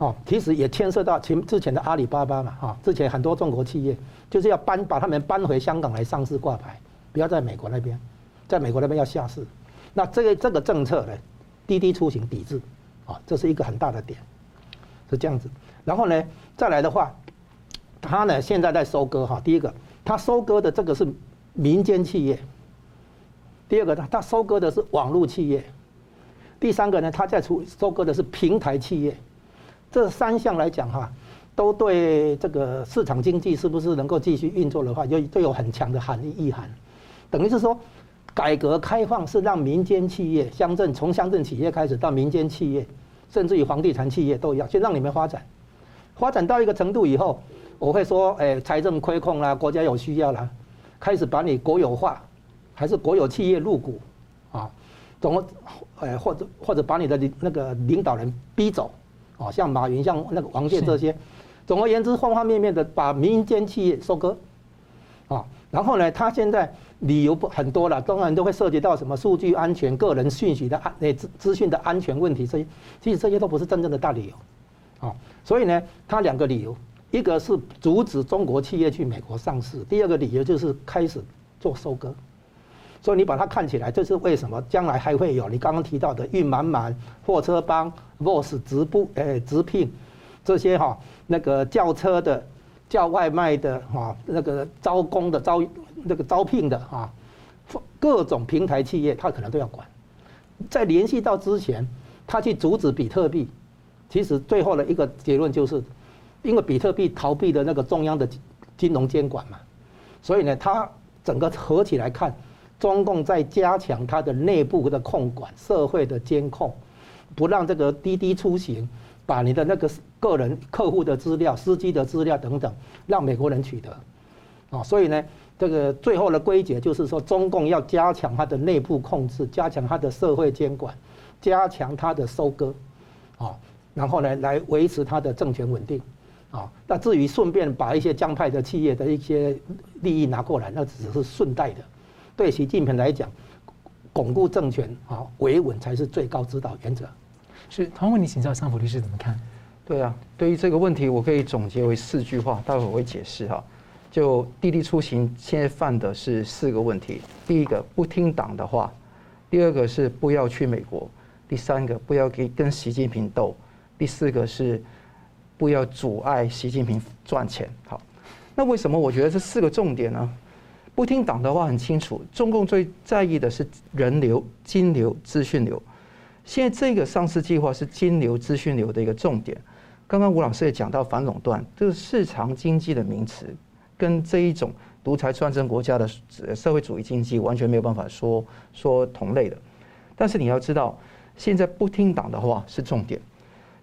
哦，其实也牵涉到前之前的阿里巴巴嘛，哈，之前很多中国企业就是要搬把他们搬回香港来上市挂牌，不要在美国那边，在美国那边要下市。那这个这个政策呢，滴滴出行抵制，啊，这是一个很大的点，是这样子。然后呢，再来的话，他呢现在在收割哈，第一个他收割的这个是民间企业，第二个他他收割的是网络企业，第三个呢他在出收割的是平台企业。这三项来讲哈，都对这个市场经济是不是能够继续运作的话，就都有很强的含义意涵。等于是说，改革开放是让民间企业、乡镇从乡镇企业开始到民间企业，甚至于房地产企业都一样，先让你们发展。发展到一个程度以后，我会说，哎，财政亏空啦，国家有需要啦，开始把你国有化，还是国有企业入股，啊，怎么，哎，或者或者把你的那个领导人逼走。啊，像马云、像那个王健这些，总而言之，方方面面的把民间企业收割，啊，然后呢，他现在理由不很多了，当然都会涉及到什么数据安全、个人信息的安那资资讯的安全问题，这些其实这些都不是真正的大理由，啊，所以呢，他两个理由，一个是阻止中国企业去美国上市，第二个理由就是开始做收割。所以你把它看起来，这是为什么？将来还会有你刚刚提到的运满满、货车帮、Boss 直布、诶直聘这些哈，那个叫车的、叫外卖的哈，那个招工的、招那个招聘的哈，各种平台企业，他可能都要管。在联系到之前，他去阻止比特币，其实最后的一个结论就是，因为比特币逃避的那个中央的金融监管嘛，所以呢，它整个合起来看。中共在加强它的内部的控管、社会的监控，不让这个滴滴出行把你的那个个人客户的资料、司机的资料等等，让美国人取得。啊，所以呢，这个最后的归结就是说，中共要加强它的内部控制，加强它的社会监管，加强它的收割，啊，然后呢，来维持它的政权稳定。啊，那至于顺便把一些江派的企业的一些利益拿过来，那只是顺带的。对习近平来讲，巩固政权啊，维稳才是最高指导原则。是，同样问你请教桑普律师怎么看？对啊，对于这个问题，我可以总结为四句话，待会我会解释哈。就滴滴出行现在犯的是四个问题：第一个不听党的话；第二个是不要去美国；第三个不要跟跟习近平斗；第四个是不要阻碍习近平赚钱。好，那为什么我觉得这四个重点呢？不听党的话很清楚，中共最在意的是人流、金流、资讯流。现在这个上市计划是金流、资讯流的一个重点。刚刚吴老师也讲到反垄断，这个市场经济的名词，跟这一种独裁专政国家的社会主义经济完全没有办法说说同类的。但是你要知道，现在不听党的话是重点，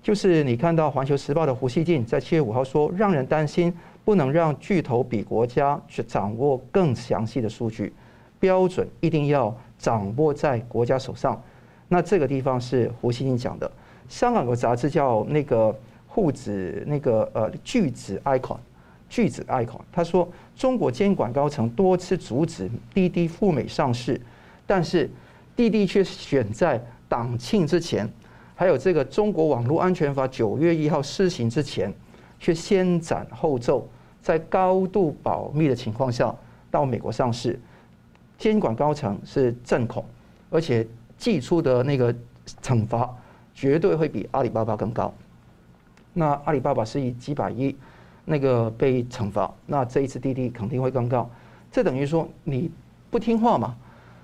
就是你看到《环球时报》的胡锡进在七月五号说，让人担心。不能让巨头比国家去掌握更详细的数据标准，一定要掌握在国家手上。那这个地方是胡锡进讲的。香港有个杂志叫那个沪指那个呃巨子 icon，巨子 icon，他说中国监管高层多次阻止滴滴赴美上市，但是滴滴却选在党庆之前，还有这个中国网络安全法九月一号施行之前，却先斩后奏。在高度保密的情况下到美国上市，监管高层是震恐，而且祭出的那个惩罚绝对会比阿里巴巴更高。那阿里巴巴是以几百亿那个被惩罚，那这一次滴滴肯定会更高。这等于说你不听话嘛？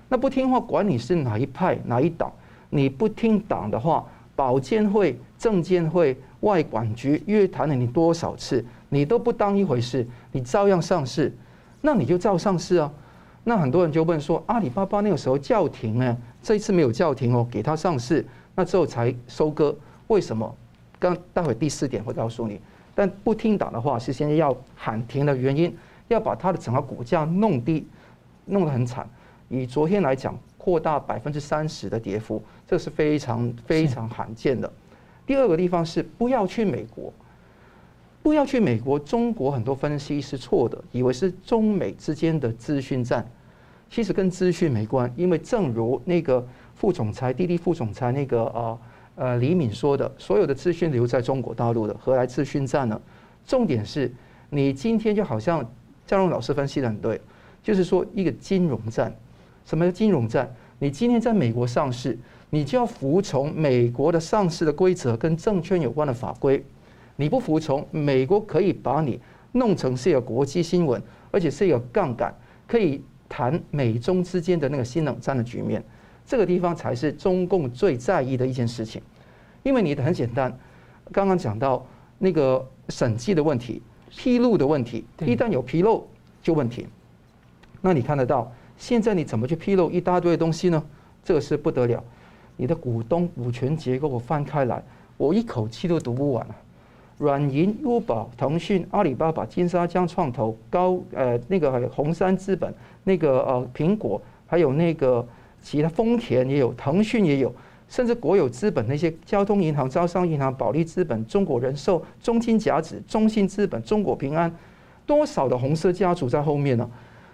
那不听话，管你是哪一派哪一党，你不听党的话，保监会、证监会、外管局约谈了你多少次？你都不当一回事，你照样上市，那你就照上市啊。那很多人就问说，阿里巴巴那个时候叫停呢，这一次没有叫停哦，给他上市，那之后才收割，为什么？刚待会第四点会告诉你，但不听党的话，是现在要喊停的原因，要把它的整个股价弄低，弄得很惨。以昨天来讲，扩大百分之三十的跌幅，这是非常非常罕见的。第二个地方是不要去美国，不要去美国。中国很多分析是错的，以为是中美之间的资讯战，其实跟资讯没关。因为正如那个副总裁、滴滴副总裁那个啊呃李敏说的，所有的资讯留在中国大陆的，何来资讯战呢？重点是你今天就好像张荣老师分析的很对，就是说一个金融战。什么叫金融战？你今天在美国上市。你就要服从美国的上市的规则跟证券有关的法规，你不服从，美国可以把你弄成是一个国际新闻，而且是一个杠杆，可以谈美中之间的那个新冷战的局面。这个地方才是中共最在意的一件事情，因为你的很简单，刚刚讲到那个审计的问题、披露的问题，一旦有披露就问题。那你看得到，现在你怎么去披露一大堆东西呢？这个是不得了。你的股东股权结构我翻开来，我一口气都读不完啊！软银、优宝、腾讯、阿里巴巴、金沙江创投、高呃那个红杉资本、那个呃苹果，还有那个其他丰田也有，腾讯也有，甚至国有资本那些交通银行、招商银行、保利资本、中国人寿、中金甲子、中信资本、中国平安，多少的红色家族在后面呢？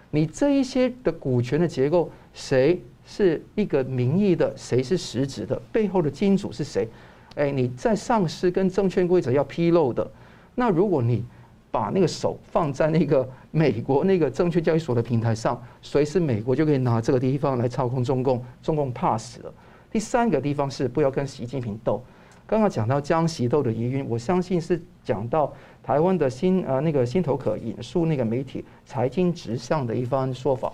你这一些的股权的结构谁？是一个名义的，谁是实质的？背后的金主是谁？哎，你在上市跟证券规则要披露的。那如果你把那个手放在那个美国那个证券交易所的平台上，随时美国就可以拿这个地方来操控中共，中共怕死了。第三个地方是不要跟习近平斗。刚刚讲到江习斗的疑云，我相信是讲到台湾的新呃那个新头壳引述那个媒体财经直向的一番说法。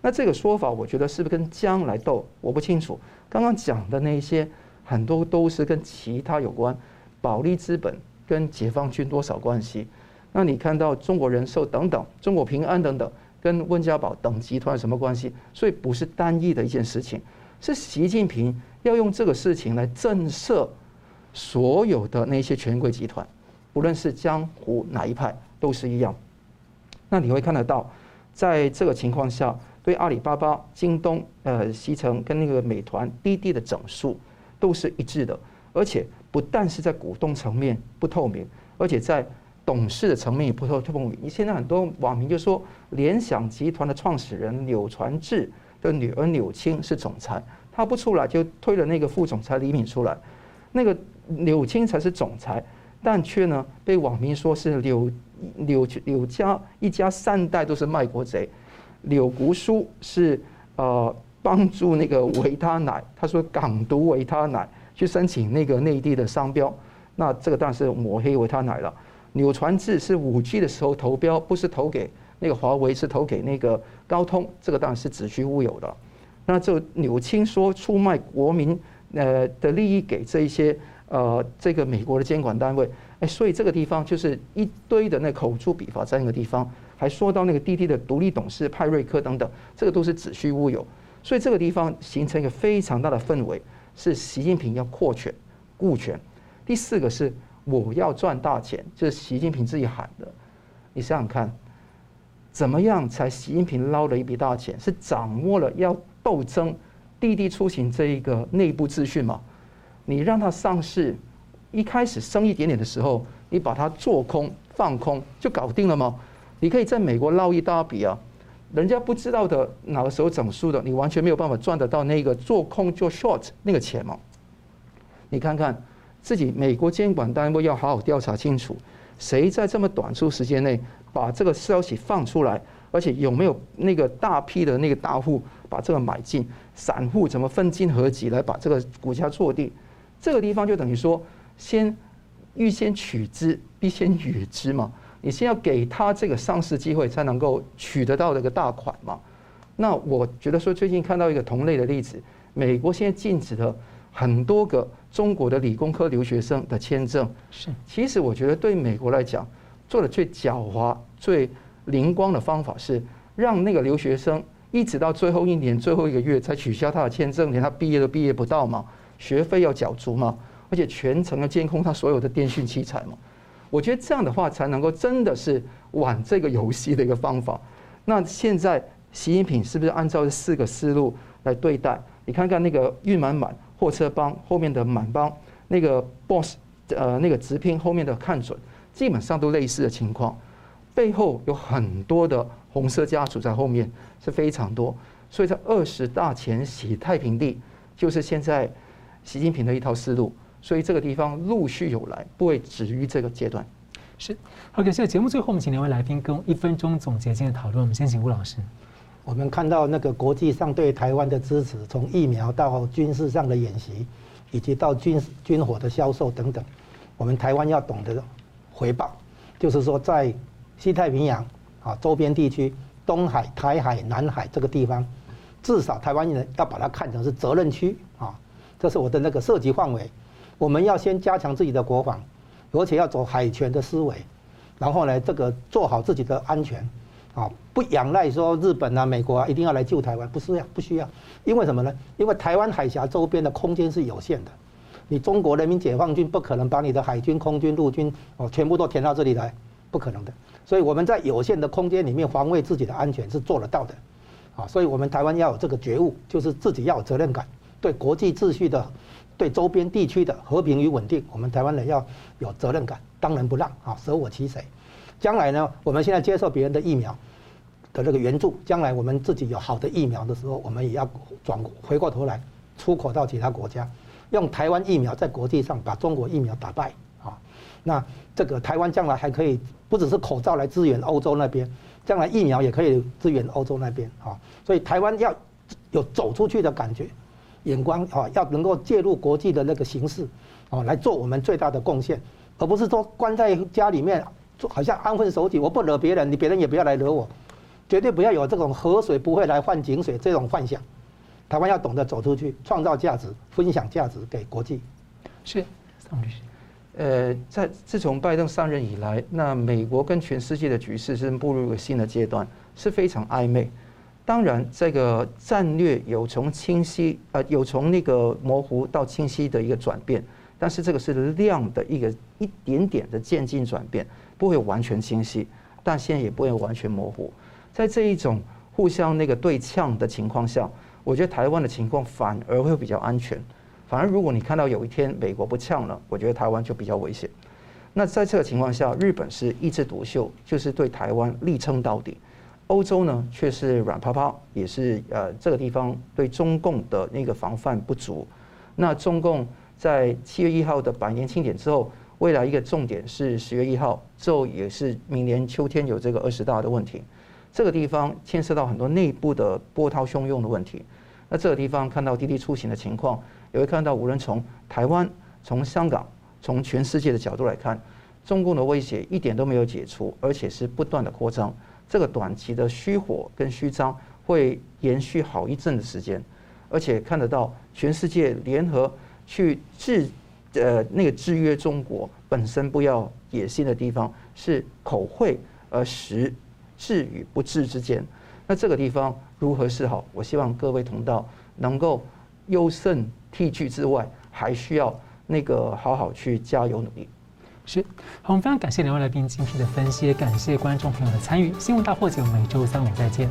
那这个说法，我觉得是不是跟江来斗？我不清楚。刚刚讲的那些很多都是跟其他有关，保利资本跟解放军多少关系？那你看到中国人寿等等、中国平安等等，跟温家宝等集团什么关系？所以不是单一的一件事情，是习近平要用这个事情来震慑所有的那些权贵集团，不论是江湖哪一派都是一样。那你会看得到，在这个情况下。对阿里巴巴、京东、呃，携程跟那个美团、滴滴的整数都是一致的，而且不但是在股东层面不透明，而且在董事的层面也不透透明。你现在很多网民就说，联想集团的创始人柳传志的女儿柳青是总裁，他不出来就推了那个副总裁李敏出来，那个柳青才是总裁，但却呢被网民说是柳柳柳家一家三代都是卖国贼。柳国书是呃帮助那个维他奶，他说港独维他奶去申请那个内地的商标，那这个当然是抹黑维他奶了。柳传志是五 G 的时候投标，不是投给那个华为，是投给那个高通，这个当然是子虚乌有的。那就柳青说出卖国民呃的利益给这一些呃这个美国的监管单位，哎，所以这个地方就是一堆的那口诛笔伐在那个地方。还说到那个滴滴的独立董事派瑞克等等，这个都是子虚乌有，所以这个地方形成一个非常大的氛围，是习近平要扩权、顾权。第四个是我要赚大钱，就是习近平自己喊的。你想想看，怎么样才习近平捞了一笔大钱？是掌握了要斗争滴滴出行这一个内部资讯吗？你让它上市，一开始升一点点的时候，你把它做空放空就搞定了吗？你可以在美国捞一大笔啊，人家不知道的哪个时候整数的，你完全没有办法赚得到那个做空做 short 那个钱嘛。你看看自己美国监管单位要好好调查清楚，谁在这么短促时间内把这个消息放出来，而且有没有那个大批的那个大户把这个买进，散户怎么分金合集来把这个股价做地？这个地方就等于说，先预先取之，必先予之嘛。你先要给他这个上市机会，才能够取得到这个大款嘛。那我觉得说，最近看到一个同类的例子，美国现在禁止了很多个中国的理工科留学生的签证。是，其实我觉得对美国来讲，做的最狡猾、最灵光的方法是，让那个留学生一直到最后一年、最后一个月才取消他的签证，连他毕业都毕业不到嘛，学费要缴足嘛，而且全程要监控他所有的电讯器材嘛。我觉得这样的话才能够真的是玩这个游戏的一个方法。那现在习近平是不是按照这四个思路来对待？你看看那个运满满货车帮后面的满帮，那个 boss 呃那个直聘后面的看准，基本上都类似的情况，背后有很多的红色家族在后面是非常多。所以，在二十大前洗太平地，就是现在习近平的一套思路。所以，这个地方陆续有来，不会止于这个阶段。是，好，感谢节目最后，我们请两位来宾跟一分钟总结今天的讨论。我们先请吴老师。我们看到那个国际上对台湾的支持，从疫苗到军事上的演习，以及到军军火的销售等等，我们台湾要懂得回报，就是说在西太平洋啊周边地区。东海、台海、南海这个地方，至少台湾人要把它看成是责任区啊，这是我的那个涉及范围。我们要先加强自己的国防，而且要走海权的思维，然后呢，这个做好自己的安全啊，不仰赖说日本啊、美国啊一定要来救台湾，不是呀，不需要。因为什么呢？因为台湾海峡周边的空间是有限的，你中国人民解放军不可能把你的海军、空军、陆军哦全部都填到这里来，不可能的。所以我们在有限的空间里面防卫自己的安全是做得到的，啊，所以我们台湾要有这个觉悟，就是自己要有责任感，对国际秩序的、对周边地区的和平与稳定，我们台湾人要有责任感，当仁不让啊，舍我其谁。将来呢，我们现在接受别人的疫苗的这个援助，将来我们自己有好的疫苗的时候，我们也要转回过头来出口到其他国家，用台湾疫苗在国际上把中国疫苗打败啊，那。这个台湾将来还可以不只是口罩来支援欧洲那边，将来疫苗也可以支援欧洲那边啊。所以台湾要有走出去的感觉，眼光啊，要能够介入国际的那个形势啊，来做我们最大的贡献，而不是说关在家里面，好像安分守己，我不惹别人，你别人也不要来惹我，绝对不要有这种河水不会来换井水这种幻想。台湾要懂得走出去，创造价值，分享价值给国际。是，宋律师。呃，在自从拜登上任以来，那美国跟全世界的局势是步入一个新的阶段，是非常暧昧。当然，这个战略有从清晰呃，有从那个模糊到清晰的一个转变，但是这个是量的一个一点点的渐进转变，不会完全清晰，但现在也不会完全模糊。在这一种互相那个对呛的情况下，我觉得台湾的情况反而会比较安全。反而，如果你看到有一天美国不呛了，我觉得台湾就比较危险。那在这个情况下，日本是一枝独秀，就是对台湾力撑到底。欧洲呢，却是软趴趴，也是呃这个地方对中共的那个防范不足。那中共在七月一号的百年庆典之后，未来一个重点是十月一号之后，也是明年秋天有这个二十大的问题。这个地方牵涉到很多内部的波涛汹涌的问题。那这个地方看到滴滴出行的情况。也会看到，无论从台湾、从香港、从全世界的角度来看，中共的威胁一点都没有解除，而且是不断的扩张。这个短期的虚火跟虚张会延续好一阵的时间，而且看得到全世界联合去制呃那个制约中国本身不要野心的地方是口惠而实治与不治之间。那这个地方如何是好？我希望各位同道能够优胜。T G 之外，还需要那个好好去加油努力。是，好，我们非常感谢两位来宾精辟的分析，也感谢观众朋友的参与。新闻大破解，我们每周三五再见。